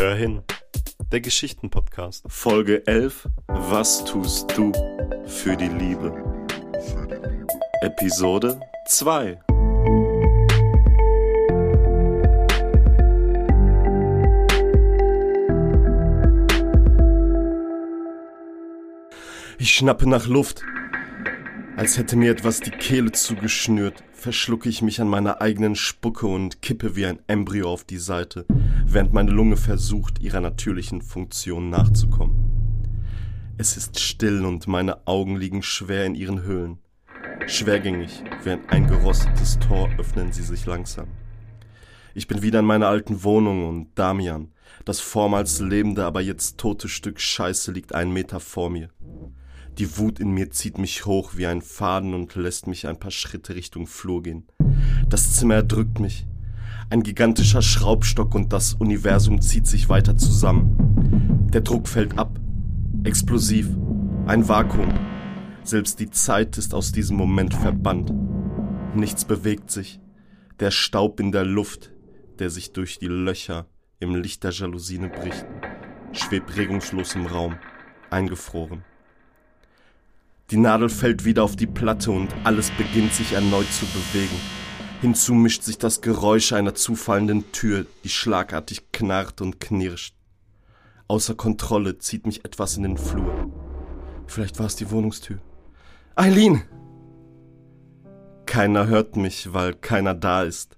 Hör hin, der Geschichtenpodcast. Folge 11. Was tust du für die Liebe? Episode 2. Ich schnappe nach Luft. Als hätte mir etwas die Kehle zugeschnürt, verschlucke ich mich an meiner eigenen Spucke und kippe wie ein Embryo auf die Seite, während meine Lunge versucht, ihrer natürlichen Funktion nachzukommen. Es ist still und meine Augen liegen schwer in ihren Höhlen. Schwergängig, wie ein eingerostetes Tor öffnen sie sich langsam. Ich bin wieder in meiner alten Wohnung und Damian, das vormals lebende, aber jetzt tote Stück Scheiße liegt einen Meter vor mir. Die Wut in mir zieht mich hoch wie ein Faden und lässt mich ein paar Schritte Richtung Flur gehen. Das Zimmer erdrückt mich. Ein gigantischer Schraubstock und das Universum zieht sich weiter zusammen. Der Druck fällt ab. Explosiv. Ein Vakuum. Selbst die Zeit ist aus diesem Moment verbannt. Nichts bewegt sich. Der Staub in der Luft, der sich durch die Löcher im Licht der Jalousine bricht, schwebt regungslos im Raum, eingefroren. Die Nadel fällt wieder auf die Platte und alles beginnt sich erneut zu bewegen. Hinzu mischt sich das Geräusch einer zufallenden Tür, die schlagartig knarrt und knirscht. Außer Kontrolle zieht mich etwas in den Flur. Vielleicht war es die Wohnungstür. Eileen! Keiner hört mich, weil keiner da ist.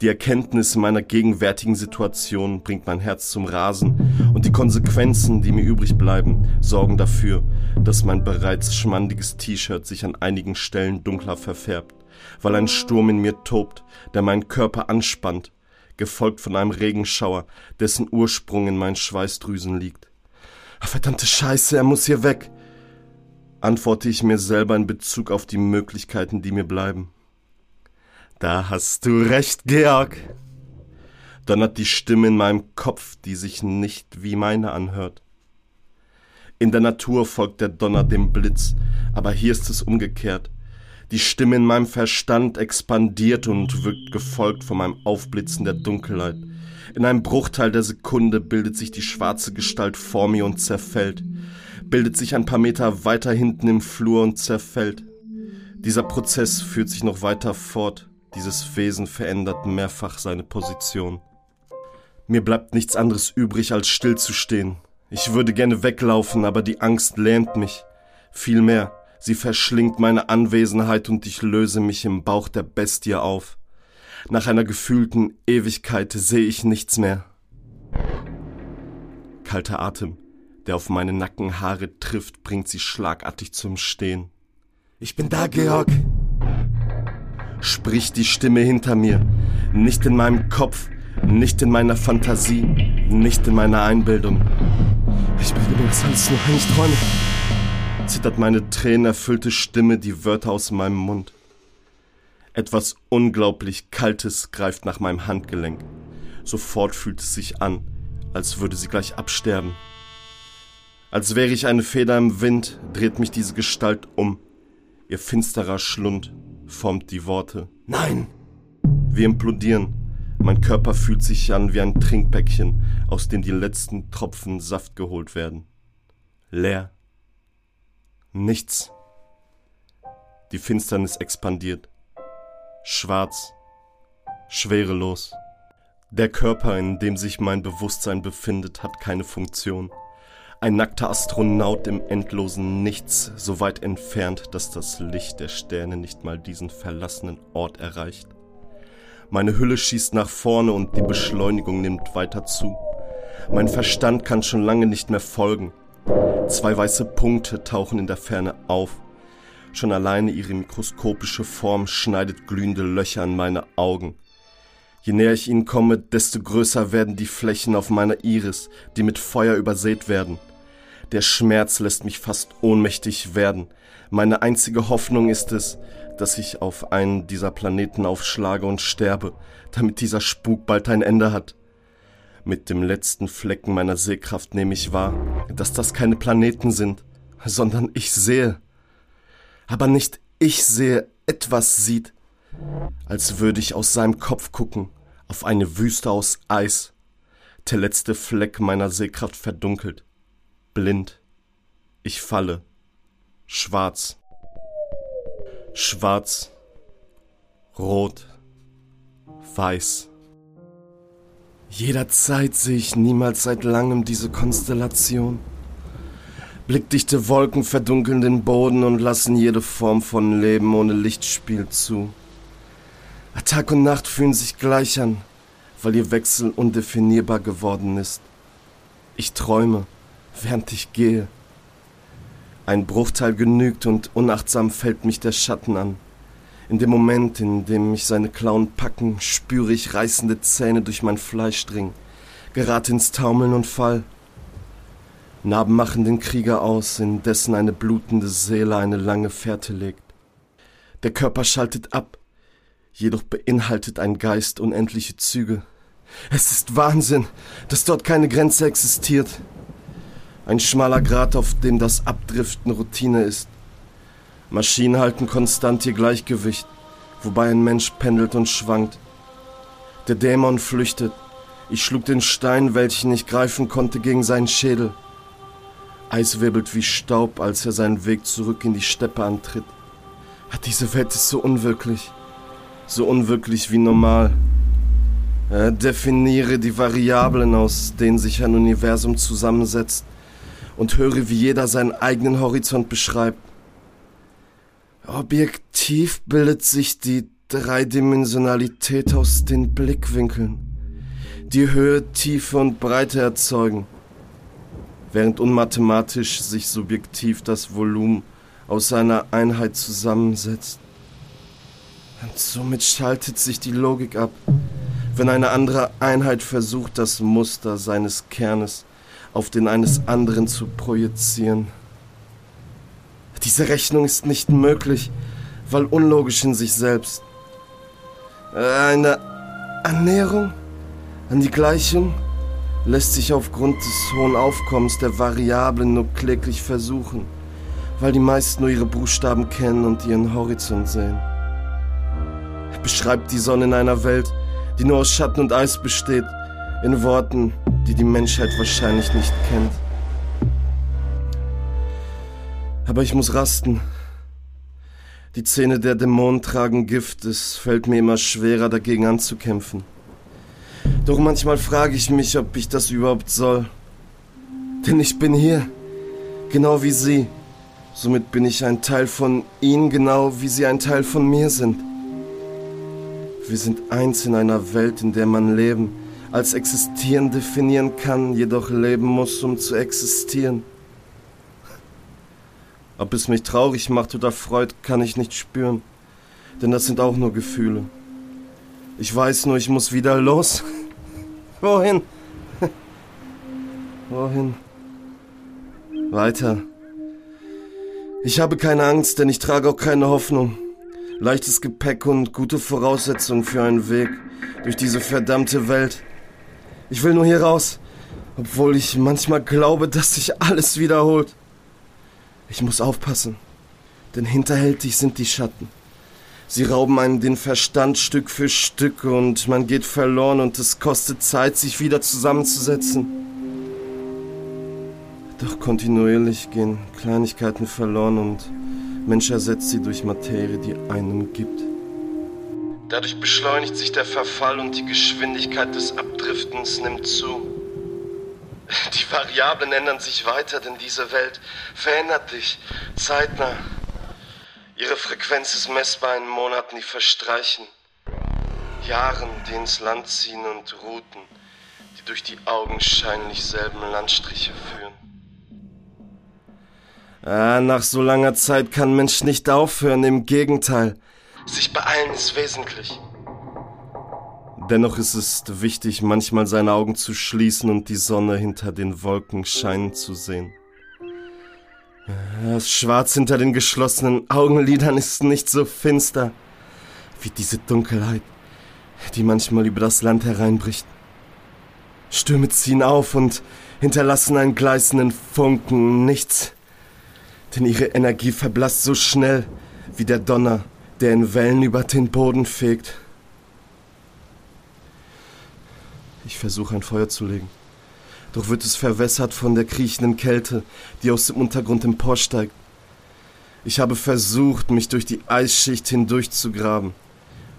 Die Erkenntnis meiner gegenwärtigen Situation bringt mein Herz zum Rasen und die Konsequenzen, die mir übrig bleiben, sorgen dafür, dass mein bereits schmandiges T-Shirt sich an einigen Stellen dunkler verfärbt, weil ein Sturm in mir tobt, der meinen Körper anspannt, gefolgt von einem Regenschauer, dessen Ursprung in meinen Schweißdrüsen liegt. Ach, verdammte Scheiße, er muss hier weg, antworte ich mir selber in Bezug auf die Möglichkeiten, die mir bleiben. Da hast du recht, Georg. Donnert die Stimme in meinem Kopf, die sich nicht wie meine anhört. In der Natur folgt der Donner dem Blitz, aber hier ist es umgekehrt. Die Stimme in meinem Verstand expandiert und wirkt gefolgt von meinem Aufblitzen der Dunkelheit. In einem Bruchteil der Sekunde bildet sich die schwarze Gestalt vor mir und zerfällt, bildet sich ein paar Meter weiter hinten im Flur und zerfällt. Dieser Prozess führt sich noch weiter fort. Dieses Wesen verändert mehrfach seine Position. Mir bleibt nichts anderes übrig, als stillzustehen. Ich würde gerne weglaufen, aber die Angst lähmt mich. Vielmehr, sie verschlingt meine Anwesenheit und ich löse mich im Bauch der Bestie auf. Nach einer gefühlten Ewigkeit sehe ich nichts mehr. Kalter Atem, der auf meine Nackenhaare trifft, bringt sie schlagartig zum Stehen. Ich bin da, Georg! spricht die Stimme hinter mir. Nicht in meinem Kopf, nicht in meiner Fantasie, nicht in meiner Einbildung. Ich mir das alles nur ein, ich träume. Zittert meine tränenerfüllte Stimme die Wörter aus meinem Mund. Etwas unglaublich Kaltes greift nach meinem Handgelenk. Sofort fühlt es sich an, als würde sie gleich absterben. Als wäre ich eine Feder im Wind, dreht mich diese Gestalt um. Ihr finsterer Schlund formt die Worte. Nein! Wir implodieren. Mein Körper fühlt sich an wie ein Trinkbäckchen, aus dem die letzten Tropfen Saft geholt werden. Leer. Nichts. Die Finsternis expandiert. Schwarz. Schwerelos. Der Körper, in dem sich mein Bewusstsein befindet, hat keine Funktion. Ein nackter Astronaut im endlosen Nichts, so weit entfernt, dass das Licht der Sterne nicht mal diesen verlassenen Ort erreicht. Meine Hülle schießt nach vorne und die Beschleunigung nimmt weiter zu. Mein Verstand kann schon lange nicht mehr folgen. Zwei weiße Punkte tauchen in der Ferne auf. Schon alleine ihre mikroskopische Form schneidet glühende Löcher an meine Augen. Je näher ich ihnen komme, desto größer werden die Flächen auf meiner Iris, die mit Feuer übersät werden. Der Schmerz lässt mich fast ohnmächtig werden. Meine einzige Hoffnung ist es, dass ich auf einen dieser Planeten aufschlage und sterbe, damit dieser Spuk bald ein Ende hat. Mit dem letzten Flecken meiner Sehkraft nehme ich wahr, dass das keine Planeten sind, sondern ich sehe. Aber nicht ich sehe, etwas sieht, als würde ich aus seinem Kopf gucken, auf eine Wüste aus Eis. Der letzte Fleck meiner Sehkraft verdunkelt. Blind. Ich falle. Schwarz. Schwarz. Rot. Weiß. Jederzeit sehe ich niemals seit langem diese Konstellation. Blickdichte Wolken verdunkeln den Boden und lassen jede Form von Leben ohne Lichtspiel zu. Tag und Nacht fühlen sich gleich an, weil ihr Wechsel undefinierbar geworden ist. Ich träume, während ich gehe. Ein Bruchteil genügt und unachtsam fällt mich der Schatten an. In dem Moment, in dem mich seine Klauen packen, spüre ich reißende Zähne durch mein Fleisch dringen, gerate ins Taumeln und fall. Narben machen den Krieger aus, in dessen eine blutende Seele eine lange Fährte legt. Der Körper schaltet ab, jedoch beinhaltet ein Geist unendliche Züge. Es ist Wahnsinn, dass dort keine Grenze existiert. Ein schmaler Grat, auf dem das Abdriften Routine ist. Maschinen halten konstant ihr Gleichgewicht, wobei ein Mensch pendelt und schwankt. Der Dämon flüchtet. Ich schlug den Stein, welchen ich greifen konnte, gegen seinen Schädel. Eis wirbelt wie Staub, als er seinen Weg zurück in die Steppe antritt. Diese Welt ist so unwirklich so unwirklich wie normal. Äh, definiere die Variablen, aus denen sich ein Universum zusammensetzt und höre, wie jeder seinen eigenen Horizont beschreibt. Objektiv bildet sich die Dreidimensionalität aus den Blickwinkeln, die Höhe, Tiefe und Breite erzeugen, während unmathematisch sich subjektiv das Volumen aus einer Einheit zusammensetzt. Und somit schaltet sich die Logik ab, wenn eine andere Einheit versucht, das Muster seines Kernes auf den eines anderen zu projizieren. Diese Rechnung ist nicht möglich, weil unlogisch in sich selbst. Eine Annäherung an die Gleichung lässt sich aufgrund des hohen Aufkommens der Variablen nur kläglich versuchen, weil die meisten nur ihre Buchstaben kennen und ihren Horizont sehen beschreibt die Sonne in einer Welt, die nur aus Schatten und Eis besteht, in Worten, die die Menschheit wahrscheinlich nicht kennt. Aber ich muss rasten. Die Zähne der Dämonen tragen Gift, es fällt mir immer schwerer dagegen anzukämpfen. Doch manchmal frage ich mich, ob ich das überhaupt soll. Denn ich bin hier, genau wie Sie. Somit bin ich ein Teil von Ihnen, genau wie Sie ein Teil von mir sind. Wir sind eins in einer Welt, in der man Leben als existieren definieren kann, jedoch leben muss, um zu existieren. Ob es mich traurig macht oder freut, kann ich nicht spüren, denn das sind auch nur Gefühle. Ich weiß nur, ich muss wieder los. Wohin? Wohin? Weiter. Ich habe keine Angst, denn ich trage auch keine Hoffnung leichtes Gepäck und gute Voraussetzungen für einen Weg durch diese verdammte Welt. Ich will nur hier raus, obwohl ich manchmal glaube, dass sich alles wiederholt. Ich muss aufpassen, denn hinterhältig sind die Schatten. Sie rauben einen den Verstand Stück für Stück und man geht verloren und es kostet Zeit, sich wieder zusammenzusetzen. Doch kontinuierlich gehen Kleinigkeiten verloren und Mensch ersetzt sie durch Materie, die einem gibt. Dadurch beschleunigt sich der Verfall und die Geschwindigkeit des Abdriftens nimmt zu. Die Variablen ändern sich weiter, denn diese Welt verändert dich zeitnah. Ihre Frequenz ist messbar in Monaten, die verstreichen. Jahren, die ins Land ziehen und Routen, die durch die augenscheinlich selben Landstriche führen. Ah, nach so langer Zeit kann Mensch nicht aufhören, im Gegenteil. Sich beeilen ist wesentlich. Dennoch ist es wichtig, manchmal seine Augen zu schließen und die Sonne hinter den Wolken scheinen zu sehen. Das Schwarz hinter den geschlossenen Augenlidern ist nicht so finster wie diese Dunkelheit, die manchmal über das Land hereinbricht. Stürme ziehen auf und hinterlassen einen gleißenden Funken, nichts denn ihre Energie verblasst so schnell wie der Donner, der in Wellen über den Boden fegt. Ich versuche ein Feuer zu legen. Doch wird es verwässert von der kriechenden Kälte, die aus dem Untergrund emporsteigt. Ich habe versucht, mich durch die Eisschicht hindurchzugraben.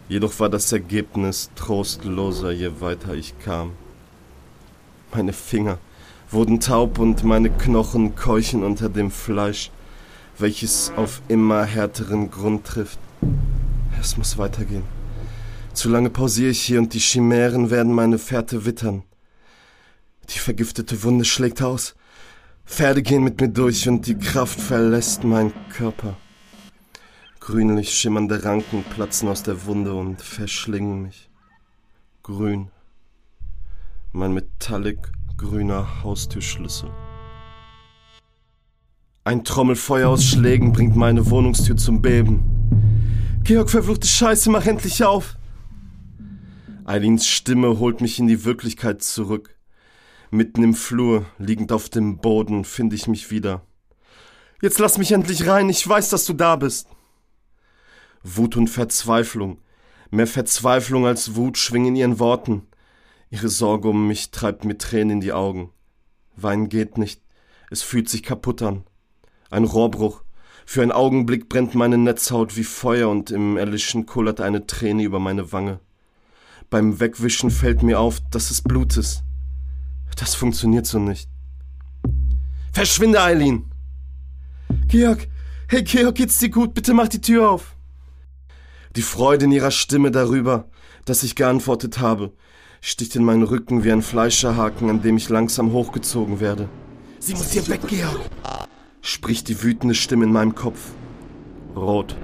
Jedoch war das Ergebnis trostloser, je weiter ich kam. Meine Finger wurden taub und meine Knochen keuchen unter dem Fleisch, welches auf immer härteren Grund trifft. Es muss weitergehen. Zu lange pausiere ich hier und die Chimären werden meine Fährte wittern. Die vergiftete Wunde schlägt aus. Pferde gehen mit mir durch und die Kraft verlässt meinen Körper. Grünlich schimmernde Ranken platzen aus der Wunde und verschlingen mich. Grün. Mein metallic grüner Haustürschlüssel. Ein Trommelfeuer aus Schlägen bringt meine Wohnungstür zum Beben. Georg, verfluchte Scheiße, mach endlich auf! Eileens Stimme holt mich in die Wirklichkeit zurück. Mitten im Flur, liegend auf dem Boden, finde ich mich wieder. Jetzt lass mich endlich rein, ich weiß, dass du da bist. Wut und Verzweiflung. Mehr Verzweiflung als Wut schwingen in ihren Worten. Ihre Sorge um mich treibt mir Tränen in die Augen. Weinen geht nicht. Es fühlt sich kaputt an. Ein Rohrbruch. Für einen Augenblick brennt meine Netzhaut wie Feuer und im Erlischen kullert eine Träne über meine Wange. Beim Wegwischen fällt mir auf, dass es Blut ist. Das funktioniert so nicht. Verschwinde, Eileen! Georg! Hey, Georg, geht's dir gut? Bitte mach die Tür auf! Die Freude in ihrer Stimme darüber, dass ich geantwortet habe, sticht in meinen Rücken wie ein Fleischerhaken, an dem ich langsam hochgezogen werde. Sie muss hier weg, Georg! Spricht die wütende Stimme in meinem Kopf. Rot.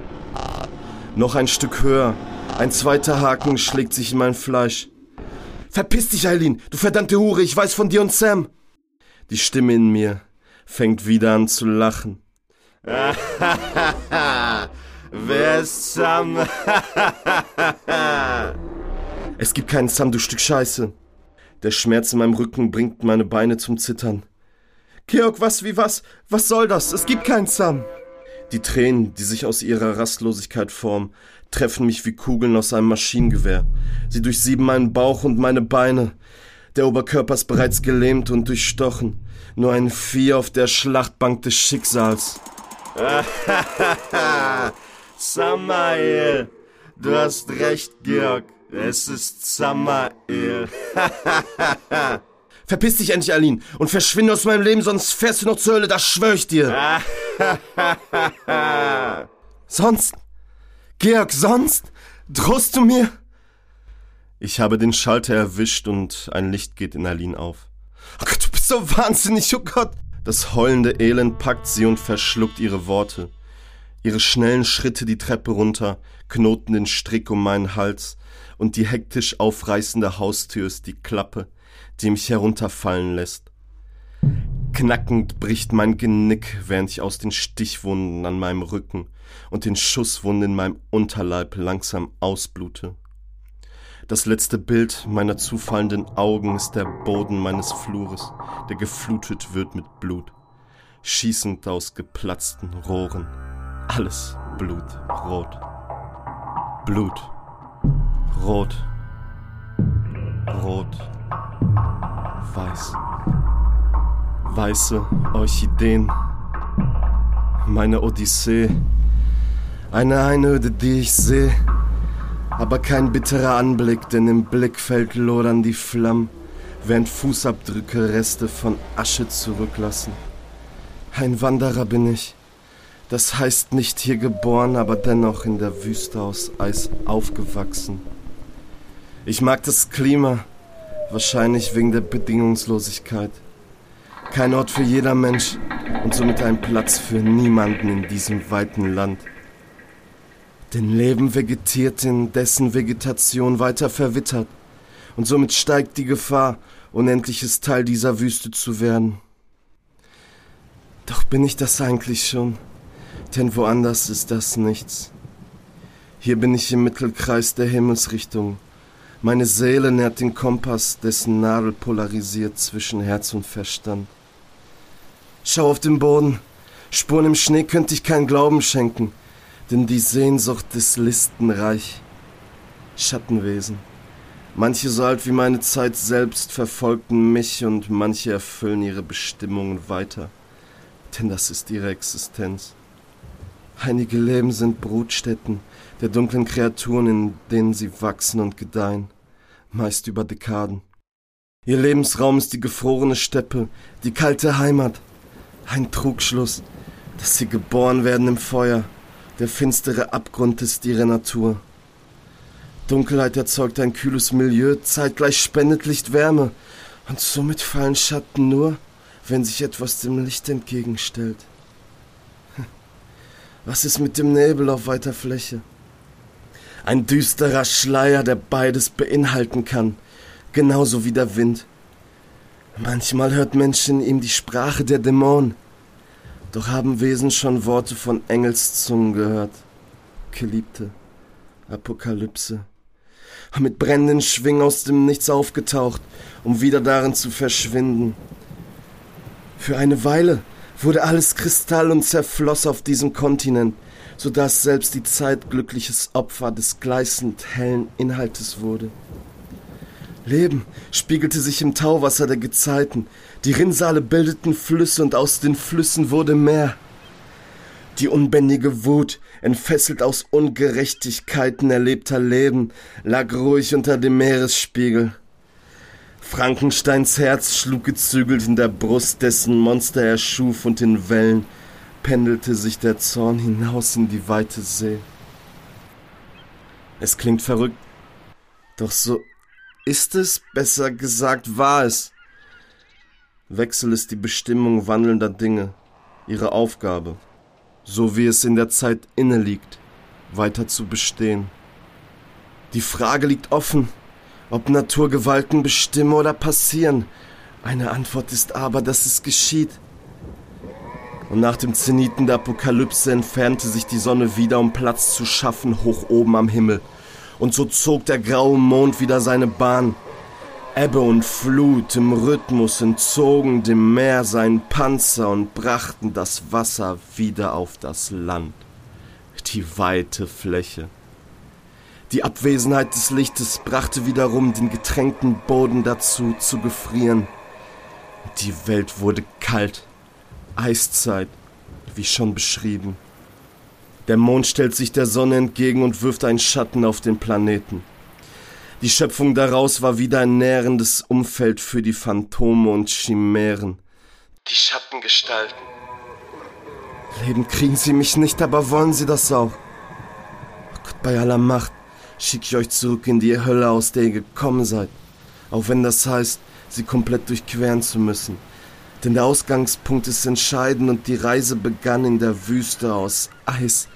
Noch ein Stück höher. Ein zweiter Haken schlägt sich in mein Fleisch. Verpiss dich, Eileen, du verdammte Hure, ich weiß von dir und Sam. Die Stimme in mir fängt wieder an zu lachen. Wer ist Sam? es gibt keinen Sam, du Stück Scheiße. Der Schmerz in meinem Rücken bringt meine Beine zum Zittern. Georg, was wie was? Was soll das? Es gibt keinen Sam. Die Tränen, die sich aus ihrer Rastlosigkeit formen, treffen mich wie Kugeln aus einem Maschinengewehr. Sie durchsieben meinen Bauch und meine Beine. Der Oberkörper ist bereits gelähmt und durchstochen. Nur ein Vieh auf der Schlachtbank des Schicksals. Samael, du hast recht, Georg. Es ist Samael. Verpiss dich endlich, Aline, und verschwinde aus meinem Leben, sonst fährst du noch zur Hölle, das schwör ich dir. sonst? Georg, sonst? Drohst du mir? Ich habe den Schalter erwischt und ein Licht geht in Aline auf. Oh Gott, du bist so wahnsinnig, oh Gott! Das heulende Elend packt sie und verschluckt ihre Worte. Ihre schnellen Schritte die Treppe runter knoten den Strick um meinen Hals, und die hektisch aufreißende Haustür ist die Klappe, die mich herunterfallen lässt. Knackend bricht mein Genick, während ich aus den Stichwunden an meinem Rücken und den Schusswunden in meinem Unterleib langsam ausblute. Das letzte Bild meiner zufallenden Augen ist der Boden meines Flures, der geflutet wird mit Blut, schießend aus geplatzten Rohren. Alles blutrot. Blut. Rot. Rot. Weiß. Weiße Orchideen. Meine Odyssee. Eine Einöde, die ich sehe. Aber kein bitterer Anblick, denn im Blickfeld lodern die Flammen, während Fußabdrücke Reste von Asche zurücklassen. Ein Wanderer bin ich. Das heißt nicht hier geboren, aber dennoch in der Wüste aus Eis aufgewachsen. Ich mag das Klima, wahrscheinlich wegen der Bedingungslosigkeit. Kein Ort für jeder Mensch und somit ein Platz für niemanden in diesem weiten Land. Denn Leben vegetiert, in dessen Vegetation weiter verwittert. Und somit steigt die Gefahr, unendliches Teil dieser Wüste zu werden. Doch bin ich das eigentlich schon? Denn woanders ist das nichts. Hier bin ich im Mittelkreis der Himmelsrichtung. Meine Seele nährt den Kompass, dessen Nadel polarisiert zwischen Herz und Verstand. Schau auf den Boden. Spuren im Schnee könnte ich keinen Glauben schenken, denn die Sehnsucht des Listenreich. Schattenwesen. Manche so alt wie meine Zeit selbst verfolgten mich und manche erfüllen ihre Bestimmungen weiter. Denn das ist ihre Existenz. Einige Leben sind Brutstätten der dunklen Kreaturen, in denen sie wachsen und gedeihen, meist über Dekaden. Ihr Lebensraum ist die gefrorene Steppe, die kalte Heimat. Ein Trugschluss, dass sie geboren werden im Feuer. Der finstere Abgrund ist ihre Natur. Dunkelheit erzeugt ein kühles Milieu, zeitgleich spendet Licht Wärme. Und somit fallen Schatten nur, wenn sich etwas dem Licht entgegenstellt. Was ist mit dem Nebel auf weiter Fläche? Ein düsterer Schleier, der beides beinhalten kann, genauso wie der Wind. Manchmal hört Menschen ihm die Sprache der Dämonen. Doch haben Wesen schon Worte von Engelszungen gehört. Geliebte, Apokalypse. Mit brennenden Schwingen aus dem Nichts aufgetaucht, um wieder darin zu verschwinden. Für eine Weile wurde alles Kristall und zerfloss auf diesem Kontinent, so dass selbst die Zeit glückliches Opfer des gleißend hellen Inhaltes wurde. Leben spiegelte sich im Tauwasser der Gezeiten. Die Rinnsale bildeten Flüsse und aus den Flüssen wurde Meer. Die unbändige Wut, entfesselt aus Ungerechtigkeiten erlebter Leben, lag ruhig unter dem Meeresspiegel. Frankensteins Herz schlug gezügelt in der Brust, dessen Monster er schuf, und in Wellen pendelte sich der Zorn hinaus in die weite See. Es klingt verrückt, doch so ist es, besser gesagt war es. Wechsel ist die Bestimmung wandelnder Dinge, ihre Aufgabe, so wie es in der Zeit inne liegt, weiter zu bestehen. Die Frage liegt offen, ob Naturgewalten bestimmen oder passieren. Eine Antwort ist aber, dass es geschieht. Und nach dem Zeniten der Apokalypse entfernte sich die Sonne wieder, um Platz zu schaffen, hoch oben am Himmel und so zog der graue Mond wieder seine Bahn. Ebbe und Flut im Rhythmus entzogen dem Meer seinen Panzer und brachten das Wasser wieder auf das Land, die weite Fläche. Die Abwesenheit des Lichtes brachte wiederum den getränkten Boden dazu zu gefrieren. Die Welt wurde kalt, Eiszeit, wie schon beschrieben. Der Mond stellt sich der Sonne entgegen und wirft einen Schatten auf den Planeten. Die Schöpfung daraus war wieder ein nährendes Umfeld für die Phantome und Chimären. Die Schattengestalten. Leben kriegen sie mich nicht, aber wollen sie das auch. Oh Gott, bei aller Macht schicke ich euch zurück in die Hölle, aus der ihr gekommen seid. Auch wenn das heißt, sie komplett durchqueren zu müssen. Denn der Ausgangspunkt ist entscheidend und die Reise begann in der Wüste aus Eis,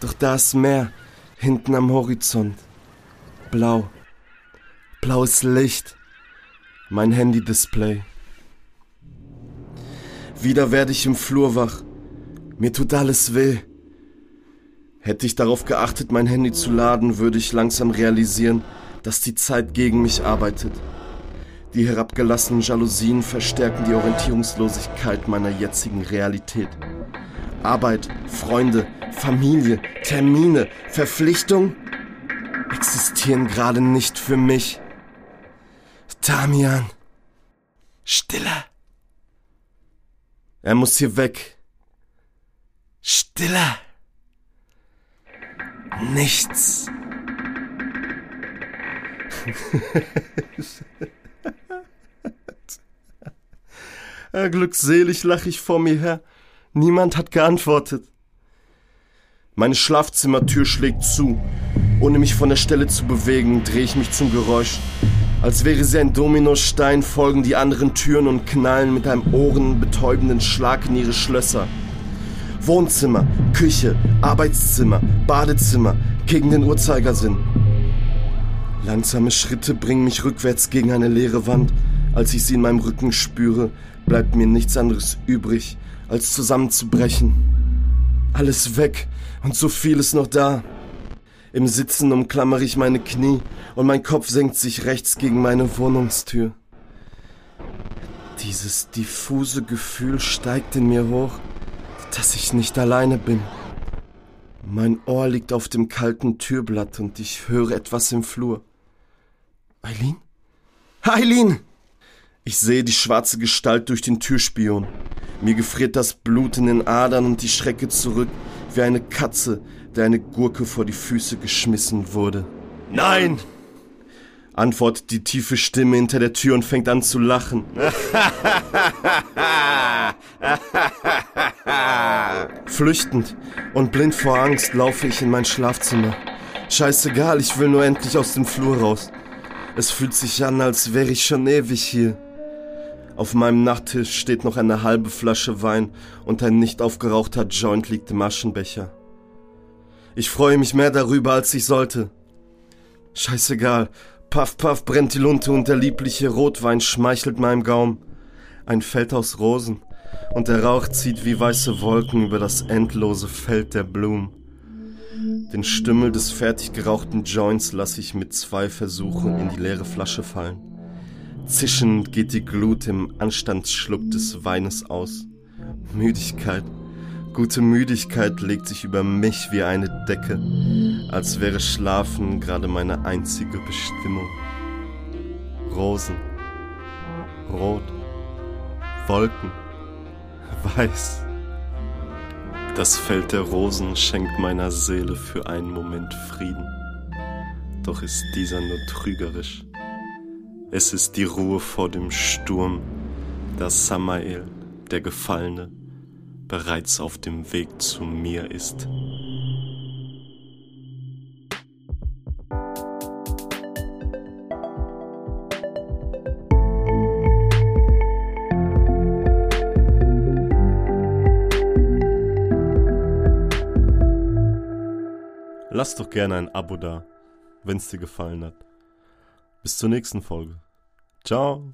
doch da ist Meer, hinten am Horizont. Blau. Blaues Licht. Mein Handy-Display. Wieder werde ich im Flur wach. Mir tut alles weh. Hätte ich darauf geachtet, mein Handy zu laden, würde ich langsam realisieren, dass die Zeit gegen mich arbeitet. Die herabgelassenen Jalousien verstärken die Orientierungslosigkeit meiner jetzigen Realität. Arbeit, Freunde, Familie, Termine, Verpflichtung existieren gerade nicht für mich. Damian, Stille. Er muss hier weg. Stille. Nichts. Glückselig lache ich vor mir her. Niemand hat geantwortet. Meine Schlafzimmertür schlägt zu. Ohne mich von der Stelle zu bewegen, drehe ich mich zum Geräusch. Als wäre sie ein Dominostein, folgen die anderen Türen und knallen mit einem ohrenbetäubenden Schlag in ihre Schlösser. Wohnzimmer, Küche, Arbeitszimmer, Badezimmer, gegen den Uhrzeigersinn. Langsame Schritte bringen mich rückwärts gegen eine leere Wand. Als ich sie in meinem Rücken spüre, bleibt mir nichts anderes übrig, als zusammenzubrechen. Alles weg und so viel ist noch da. Im Sitzen umklammere ich meine Knie und mein Kopf senkt sich rechts gegen meine Wohnungstür. Dieses diffuse Gefühl steigt in mir hoch, dass ich nicht alleine bin. Mein Ohr liegt auf dem kalten Türblatt und ich höre etwas im Flur. Eileen? Eileen! Ich sehe die schwarze Gestalt durch den Türspion. Mir gefriert das Blut in den Adern und die Schrecke zurück, wie eine Katze, der eine Gurke vor die Füße geschmissen wurde. Nein! antwortet die tiefe Stimme hinter der Tür und fängt an zu lachen. Flüchtend und blind vor Angst laufe ich in mein Schlafzimmer. Scheißegal, ich will nur endlich aus dem Flur raus. Es fühlt sich an, als wäre ich schon ewig hier. Auf meinem Nachttisch steht noch eine halbe Flasche Wein und ein nicht aufgerauchter Joint liegt im Aschenbecher. Ich freue mich mehr darüber, als ich sollte. Scheißegal. Puff, puff brennt die Lunte und der liebliche Rotwein schmeichelt meinem Gaum. Ein Feld aus Rosen und der Rauch zieht wie weiße Wolken über das endlose Feld der Blumen. Den Stümmel des fertig gerauchten Joints lasse ich mit zwei Versuchen in die leere Flasche fallen. Zischend geht die Glut im Anstandsschluck des Weines aus. Müdigkeit, gute Müdigkeit legt sich über mich wie eine Decke, als wäre Schlafen gerade meine einzige Bestimmung. Rosen, Rot, Wolken, Weiß. Das Feld der Rosen schenkt meiner Seele für einen Moment Frieden. Doch ist dieser nur trügerisch. Es ist die Ruhe vor dem Sturm, da Samael, der Gefallene, bereits auf dem Weg zu mir ist. Lass doch gerne ein Abo da, wenn's dir gefallen hat. Bis zur nächsten Folge. Ciao.